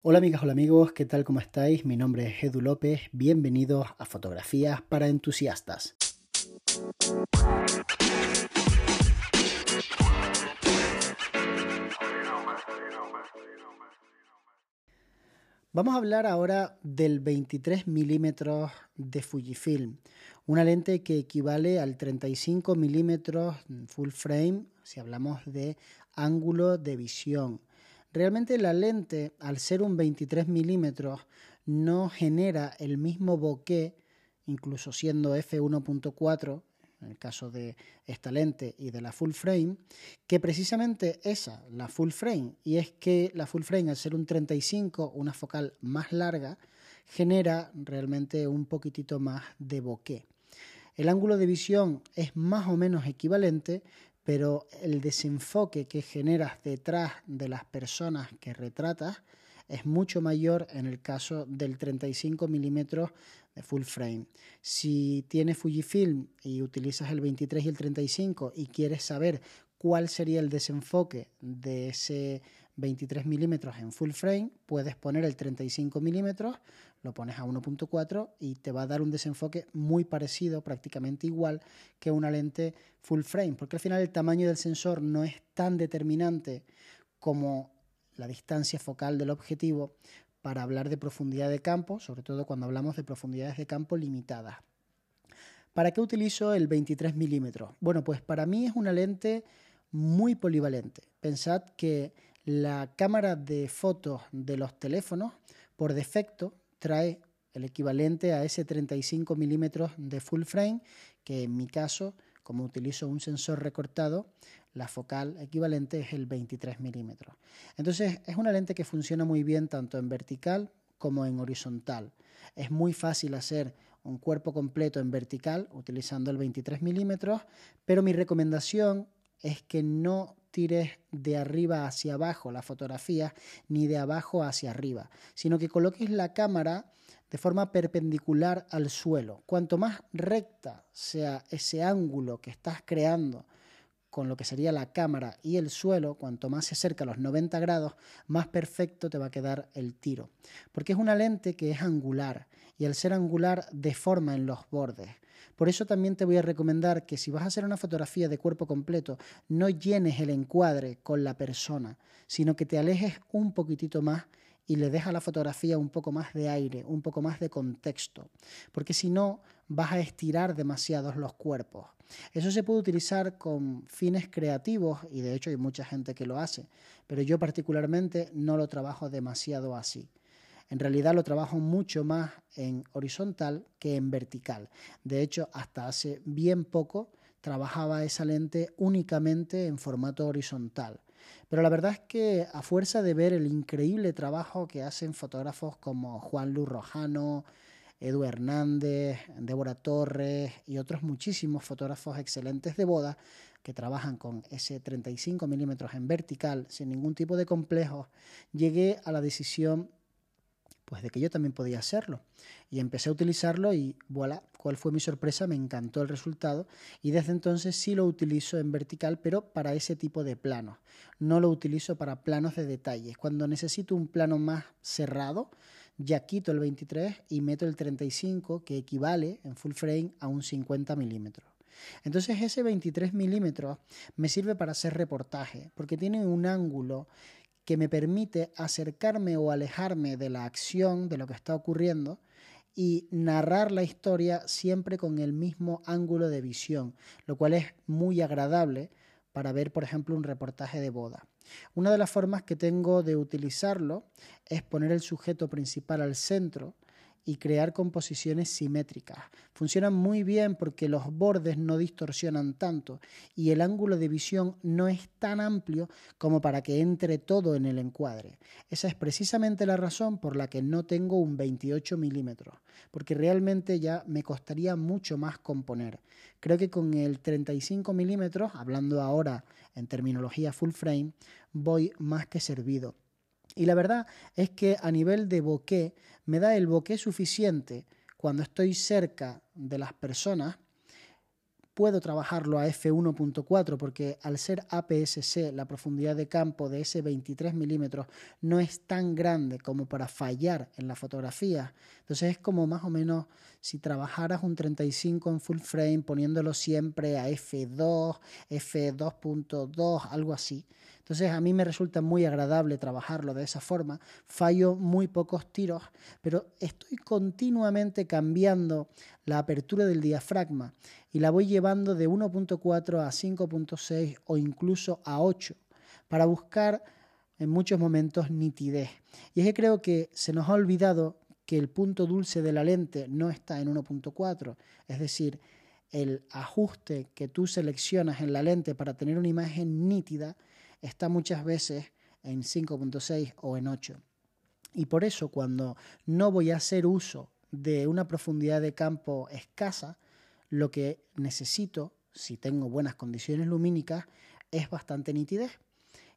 Hola amigas, hola amigos, ¿qué tal? ¿Cómo estáis? Mi nombre es Edu López, bienvenidos a Fotografías para Entusiastas. Vamos a hablar ahora del 23 milímetros de Fujifilm, una lente que equivale al 35 milímetros full frame si hablamos de ángulo de visión. Realmente la lente, al ser un 23 milímetros, no genera el mismo bokeh, incluso siendo f1.4, en el caso de esta lente y de la full frame, que precisamente esa, la full frame, y es que la full frame al ser un 35, una focal más larga, genera realmente un poquitito más de bokeh. El ángulo de visión es más o menos equivalente, pero el desenfoque que generas detrás de las personas que retratas es mucho mayor en el caso del 35 milímetros de full frame. Si tienes Fujifilm y utilizas el 23 y el 35 y quieres saber cuál sería el desenfoque de ese 23 milímetros en full frame, puedes poner el 35 milímetros, lo pones a 1.4 y te va a dar un desenfoque muy parecido, prácticamente igual que una lente full frame, porque al final el tamaño del sensor no es tan determinante como la distancia focal del objetivo para hablar de profundidad de campo, sobre todo cuando hablamos de profundidades de campo limitadas. ¿Para qué utilizo el 23 milímetros? Bueno, pues para mí es una lente muy polivalente. Pensad que la cámara de fotos de los teléfonos, por defecto, trae el equivalente a ese 35 milímetros de full frame, que en mi caso, como utilizo un sensor recortado, la focal equivalente es el 23 milímetros. Entonces es una lente que funciona muy bien tanto en vertical como en horizontal. Es muy fácil hacer un cuerpo completo en vertical utilizando el 23 milímetros, pero mi recomendación es que no tires de arriba hacia abajo la fotografía ni de abajo hacia arriba, sino que coloques la cámara de forma perpendicular al suelo. Cuanto más recta sea ese ángulo que estás creando con lo que sería la cámara y el suelo, cuanto más se acerca a los 90 grados, más perfecto te va a quedar el tiro. Porque es una lente que es angular y al ser angular deforma en los bordes. Por eso también te voy a recomendar que si vas a hacer una fotografía de cuerpo completo, no llenes el encuadre con la persona, sino que te alejes un poquitito más y le dejas a la fotografía un poco más de aire, un poco más de contexto, porque si no vas a estirar demasiados los cuerpos. Eso se puede utilizar con fines creativos y de hecho hay mucha gente que lo hace, pero yo particularmente no lo trabajo demasiado así. En realidad lo trabajo mucho más en horizontal que en vertical. De hecho, hasta hace bien poco trabajaba esa lente únicamente en formato horizontal. Pero la verdad es que a fuerza de ver el increíble trabajo que hacen fotógrafos como Juan Luis Rojano, Edu Hernández, Débora Torres y otros muchísimos fotógrafos excelentes de boda que trabajan con ese 35 milímetros en vertical sin ningún tipo de complejo, llegué a la decisión pues de que yo también podía hacerlo. Y empecé a utilizarlo y voilà, cuál fue mi sorpresa, me encantó el resultado y desde entonces sí lo utilizo en vertical, pero para ese tipo de planos. No lo utilizo para planos de detalles. Cuando necesito un plano más cerrado, ya quito el 23 y meto el 35, que equivale en full frame a un 50 milímetros. Entonces ese 23 milímetros me sirve para hacer reportaje, porque tiene un ángulo que me permite acercarme o alejarme de la acción, de lo que está ocurriendo, y narrar la historia siempre con el mismo ángulo de visión, lo cual es muy agradable para ver, por ejemplo, un reportaje de boda. Una de las formas que tengo de utilizarlo es poner el sujeto principal al centro, y crear composiciones simétricas. Funcionan muy bien porque los bordes no distorsionan tanto y el ángulo de visión no es tan amplio como para que entre todo en el encuadre. Esa es precisamente la razón por la que no tengo un 28 milímetros, porque realmente ya me costaría mucho más componer. Creo que con el 35 milímetros, hablando ahora en terminología full frame, voy más que servido. Y la verdad es que a nivel de bokeh me da el bokeh suficiente cuando estoy cerca de las personas puedo trabajarlo a f1.4 porque al ser APS-C la profundidad de campo de ese 23 milímetros no es tan grande como para fallar en la fotografía. Entonces es como más o menos si trabajaras un 35 en full frame poniéndolo siempre a f2, f2.2, algo así. Entonces a mí me resulta muy agradable trabajarlo de esa forma. Fallo muy pocos tiros, pero estoy continuamente cambiando la apertura del diafragma y la voy llevando de 1.4 a 5.6 o incluso a 8 para buscar en muchos momentos nitidez. Y es que creo que se nos ha olvidado que el punto dulce de la lente no está en 1.4, es decir, el ajuste que tú seleccionas en la lente para tener una imagen nítida está muchas veces en 5.6 o en 8. Y por eso cuando no voy a hacer uso de una profundidad de campo escasa, lo que necesito, si tengo buenas condiciones lumínicas, es bastante nitidez.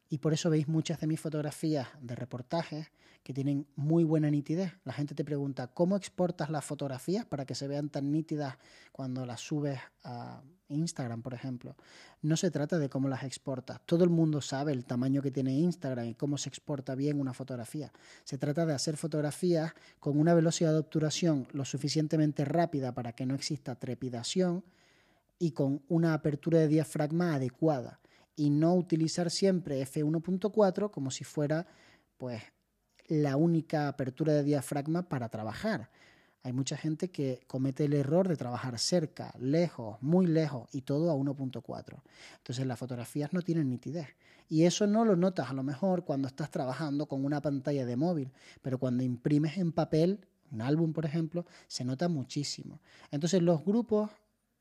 Y por eso veis muchas de mis fotografías de reportajes que tienen muy buena nitidez. La gente te pregunta, ¿cómo exportas las fotografías para que se vean tan nítidas cuando las subes a Instagram, por ejemplo? No se trata de cómo las exportas. Todo el mundo sabe el tamaño que tiene Instagram y cómo se exporta bien una fotografía. Se trata de hacer fotografías con una velocidad de obturación lo suficientemente rápida para que no exista trepidación y con una apertura de diafragma adecuada y no utilizar siempre f1.4 como si fuera pues la única apertura de diafragma para trabajar. Hay mucha gente que comete el error de trabajar cerca, lejos, muy lejos y todo a 1.4. Entonces las fotografías no tienen nitidez. Y eso no lo notas a lo mejor cuando estás trabajando con una pantalla de móvil, pero cuando imprimes en papel, un álbum por ejemplo, se nota muchísimo. Entonces los grupos,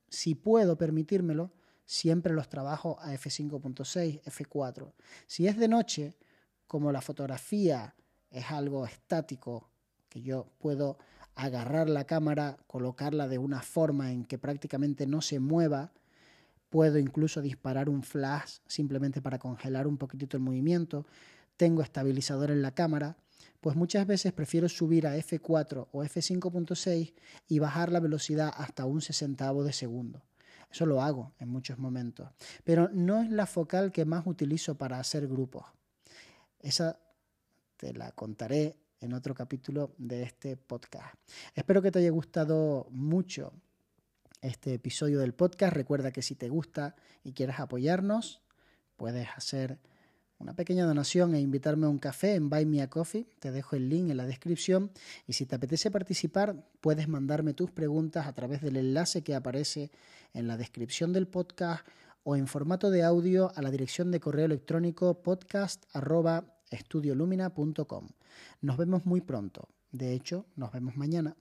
si puedo permitírmelo, siempre los trabajo a f5.6, f4. Si es de noche, como la fotografía es algo estático, que yo puedo agarrar la cámara, colocarla de una forma en que prácticamente no se mueva, puedo incluso disparar un flash simplemente para congelar un poquitito el movimiento, tengo estabilizador en la cámara, pues muchas veces prefiero subir a F4 o F5.6 y bajar la velocidad hasta un sesentavo de segundo. Eso lo hago en muchos momentos, pero no es la focal que más utilizo para hacer grupos. Esa te la contaré en otro capítulo de este podcast. Espero que te haya gustado mucho este episodio del podcast. Recuerda que si te gusta y quieres apoyarnos, puedes hacer una pequeña donación e invitarme a un café en Buy Me a Coffee. Te dejo el link en la descripción. Y si te apetece participar, puedes mandarme tus preguntas a través del enlace que aparece en la descripción del podcast o en formato de audio a la dirección de correo electrónico podcast estudiolumina.com. Nos vemos muy pronto. De hecho, nos vemos mañana.